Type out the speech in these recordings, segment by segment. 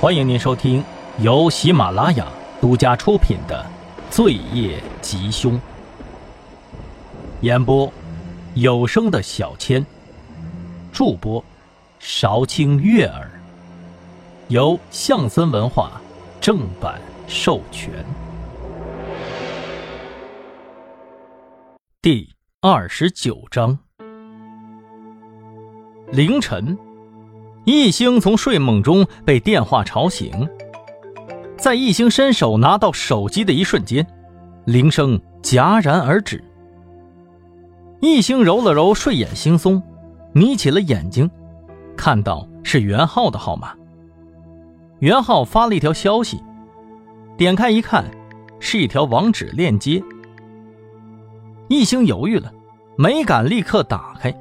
欢迎您收听由喜马拉雅独家出品的《罪业吉凶》，演播有声的小千，助播韶清月儿，由象森文化正版授权。第二十九章，凌晨。易星从睡梦中被电话吵醒，在易星伸手拿到手机的一瞬间，铃声戛然而止。易星揉了揉睡眼惺忪，眯起了眼睛，看到是袁浩的号码。袁浩发了一条消息，点开一看，是一条网址链接。易星犹豫了，没敢立刻打开。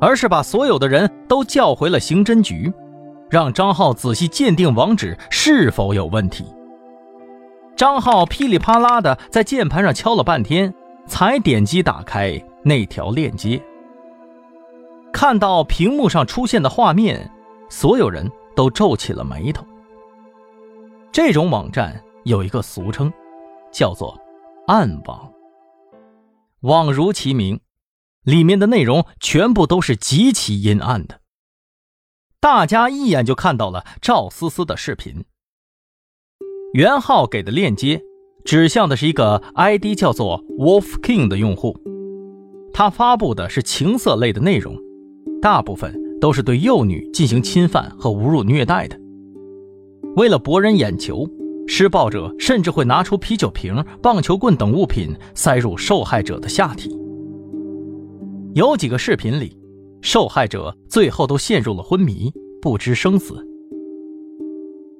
而是把所有的人都叫回了刑侦局，让张浩仔细鉴定网址是否有问题。张浩噼里啪啦的在键盘上敲了半天，才点击打开那条链接。看到屏幕上出现的画面，所有人都皱起了眉头。这种网站有一个俗称，叫做“暗网”。网如其名。里面的内容全部都是极其阴暗的。大家一眼就看到了赵思思的视频。袁浩给的链接指向的是一个 ID 叫做 Wolf King 的用户，他发布的是情色类的内容，大部分都是对幼女进行侵犯和侮辱虐待的。为了博人眼球，施暴者甚至会拿出啤酒瓶、棒球棍等物品塞入受害者的下体。有几个视频里，受害者最后都陷入了昏迷，不知生死。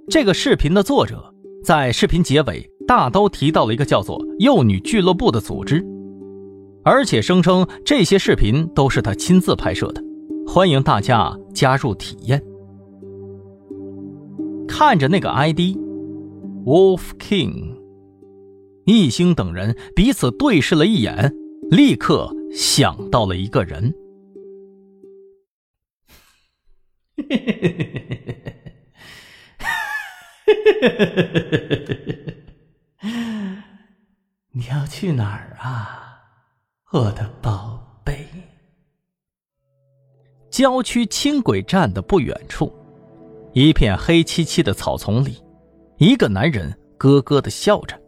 这个视频的作者在视频结尾大都提到了一个叫做“幼女俱乐部”的组织，而且声称这些视频都是他亲自拍摄的，欢迎大家加入体验。看着那个 ID，Wolf King，易星等人彼此对视了一眼，立刻。想到了一个人，你要去哪儿啊，我的宝贝？郊区轻轨站的不远处，一片黑漆漆的草丛里，一个男人咯咯的笑着：“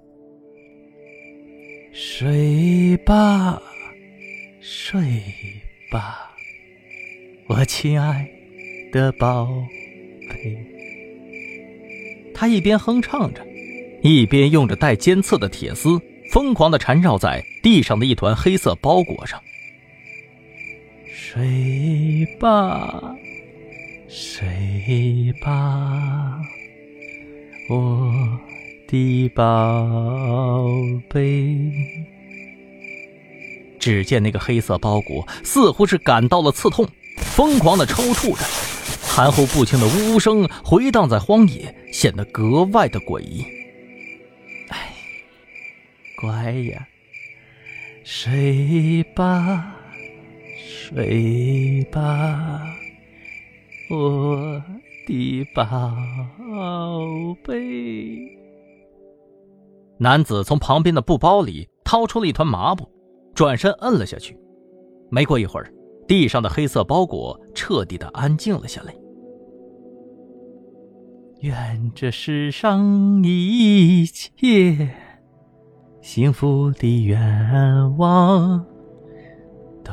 睡吧。”睡吧，我亲爱的宝贝。他一边哼唱着，一边用着带尖刺的铁丝疯狂的缠绕在地上的一团黑色包裹上。睡吧，睡吧，我的宝贝。只见那个黑色包裹似乎是感到了刺痛，疯狂的抽搐着，含糊不清的呜呜声回荡在荒野，显得格外的诡异。哎，乖呀，睡吧，睡吧，我的宝贝。男子从旁边的布包里掏出了一团麻布。转身摁了下去，没过一会儿，地上的黑色包裹彻底的安静了下来。愿这世上一切幸福的愿望都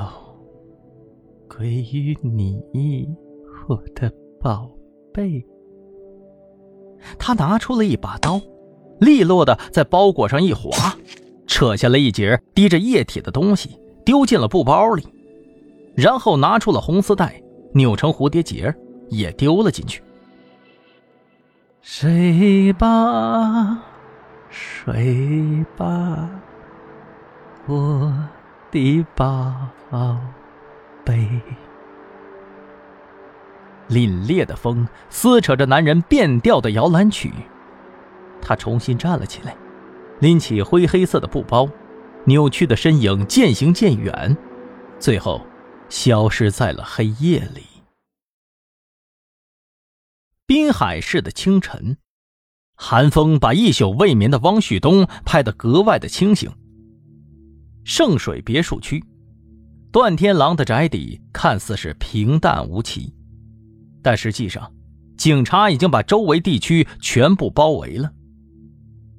归于你，我的宝贝。他拿出了一把刀，利落的在包裹上一划。扯下了一截滴着液体的东西，丢进了布包里，然后拿出了红丝带，扭成蝴蝶结，也丢了进去。睡吧，睡吧，我的宝贝。凛冽的风撕扯着男人变调的摇篮曲，他重新站了起来。拎起灰黑色的布包，扭曲的身影渐行渐远，最后消失在了黑夜里。滨海市的清晨，寒风把一宿未眠的汪旭东拍得格外的清醒。圣水别墅区，段天狼的宅邸看似是平淡无奇，但实际上，警察已经把周围地区全部包围了。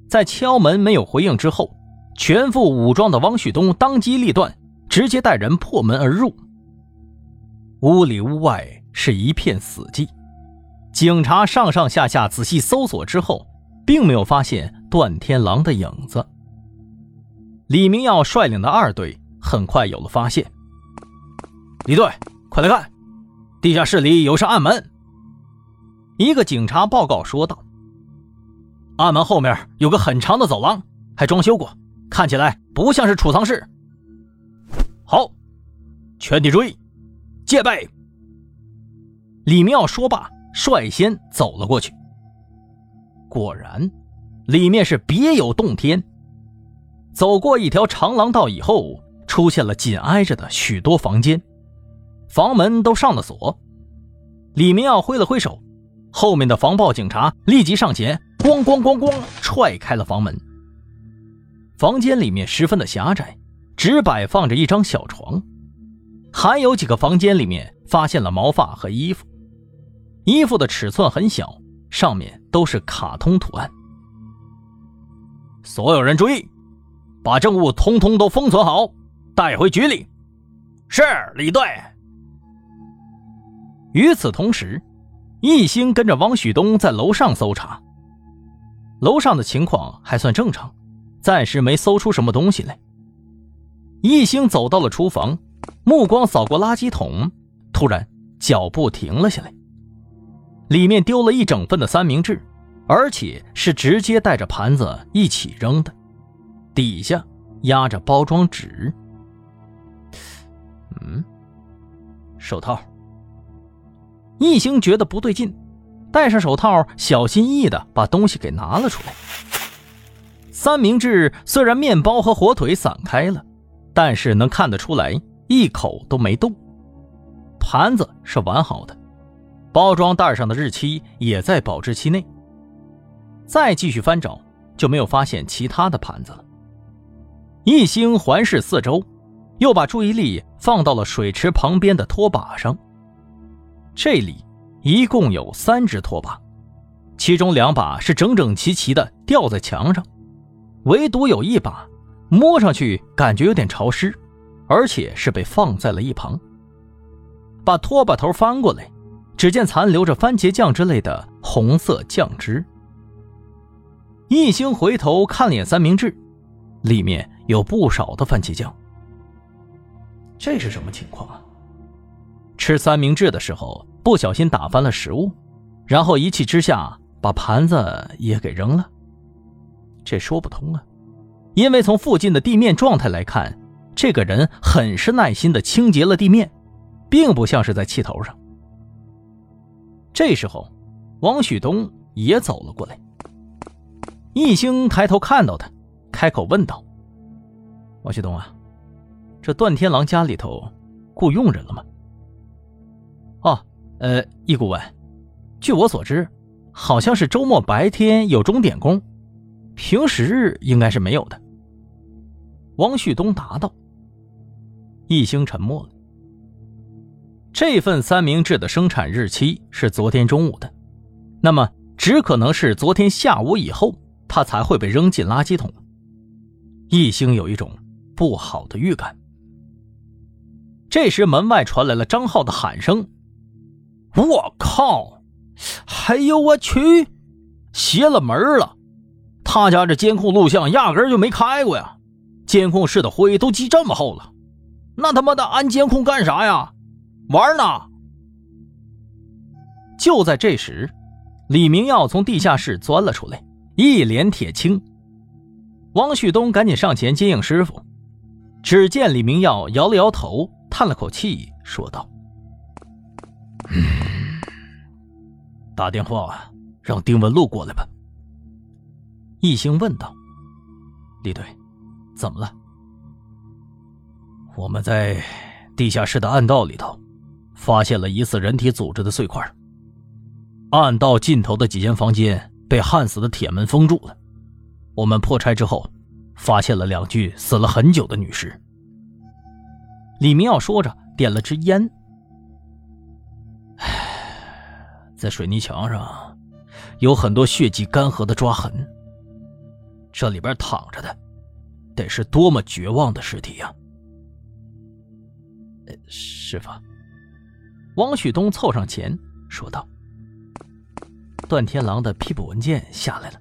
在敲门没有回应之后，全副武装的汪旭东当机立断，直接带人破门而入。屋里屋外是一片死寂。警察上上下下仔细搜索之后，并没有发现段天狼的影子。李明耀率领的二队很快有了发现。李队，快来看，地下室里有扇暗门。一个警察报告说道：“暗门后面有个很长的走廊，还装修过，看起来不像是储藏室。”好，全体注意，戒备。李明耀说罢。率先走了过去，果然，里面是别有洞天。走过一条长廊道以后，出现了紧挨着的许多房间，房门都上了锁。李明耀挥了挥手，后面的防暴警察立即上前，咣咣咣咣踹开了房门。房间里面十分的狭窄，只摆放着一张小床，还有几个房间里面发现了毛发和衣服。衣服的尺寸很小，上面都是卡通图案。所有人注意，把证物通通都封存好，带回局里。是李队。与此同时，一兴跟着王旭东在楼上搜查。楼上的情况还算正常，暂时没搜出什么东西来。一兴走到了厨房，目光扫过垃圾桶，突然脚步停了下来。里面丢了一整份的三明治，而且是直接带着盘子一起扔的，底下压着包装纸。嗯，手套。一兴觉得不对劲，戴上手套，小心翼翼的把东西给拿了出来。三明治虽然面包和火腿散开了，但是能看得出来一口都没动，盘子是完好的。包装袋上的日期也在保质期内。再继续翻找，就没有发现其他的盘子了。一星环视四周，又把注意力放到了水池旁边的拖把上。这里一共有三只拖把，其中两把是整整齐齐的吊在墙上，唯独有一把摸上去感觉有点潮湿，而且是被放在了一旁。把拖把头翻过来。只见残留着番茄酱之类的红色酱汁。一星回头看了眼三明治，里面有不少的番茄酱。这是什么情况啊？吃三明治的时候不小心打翻了食物，然后一气之下把盘子也给扔了。这说不通啊，因为从附近的地面状态来看，这个人很是耐心的清洁了地面，并不像是在气头上。这时候，王旭东也走了过来。易兴抬头看到他，开口问道：“王旭东啊，这段天狼家里头雇佣人了吗？”“哦，呃，易顾问，据我所知，好像是周末白天有钟点工，平时应该是没有的。”王旭东答道。易兴沉默了。这份三明治的生产日期是昨天中午的，那么只可能是昨天下午以后，它才会被扔进垃圾桶。易兴有一种不好的预感。这时门外传来了张浩的喊声：“我靠！哎呦我去！邪了门了！他家这监控录像压根就没开过呀！监控室的灰都积这么厚了，那他妈的安监控干啥呀？”玩呢！就在这时，李明耀从地下室钻了出来，一脸铁青。王旭东赶紧上前接应师傅。只见李明耀摇了摇头，叹了口气，说道：“打电话让丁文璐过来吧。”易兴问道：“李队，怎么了？”我们在地下室的暗道里头。发现了疑似人体组织的碎块，暗道尽头的几间房间被焊死的铁门封住了。我们破拆之后，发现了两具死了很久的女尸。李明耀说着，点了支烟。在水泥墙上，有很多血迹干涸的抓痕。这里边躺着的，得是多么绝望的尸体呀！师傅，王旭东凑上前说道：“段天狼的批捕文件下来了。”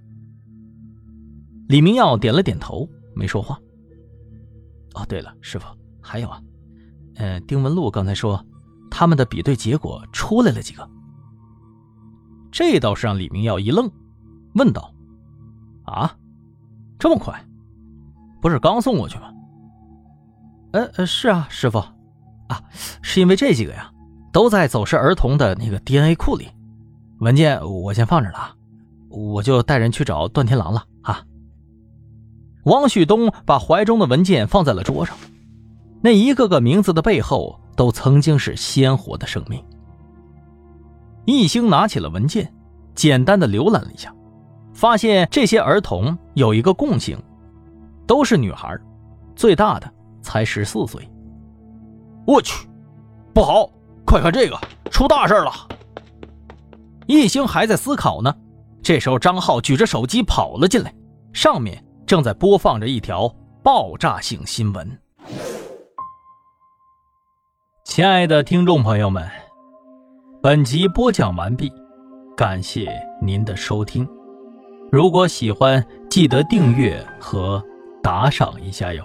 李明耀点了点头，没说话。哦，对了，师傅，还有啊，嗯，丁文璐刚才说，他们的比对结果出来了几个？这倒是让李明耀一愣，问道：“啊，这么快？不是刚送过去吗？”“呃呃，是啊，师傅，啊，是因为这几个呀，都在走失儿童的那个 DNA 库里，文件我先放着了，我就带人去找段天狼了啊。”王旭东把怀中的文件放在了桌上，那一个个名字的背后，都曾经是鲜活的生命。易兴拿起了文件，简单的浏览了一下，发现这些儿童有一个共性，都是女孩，最大的才十四岁。我去，不好！快看这个，出大事了！易兴还在思考呢，这时候张浩举着手机跑了进来，上面正在播放着一条爆炸性新闻。亲爱的听众朋友们。本集播讲完毕，感谢您的收听。如果喜欢，记得订阅和打赏一下哟。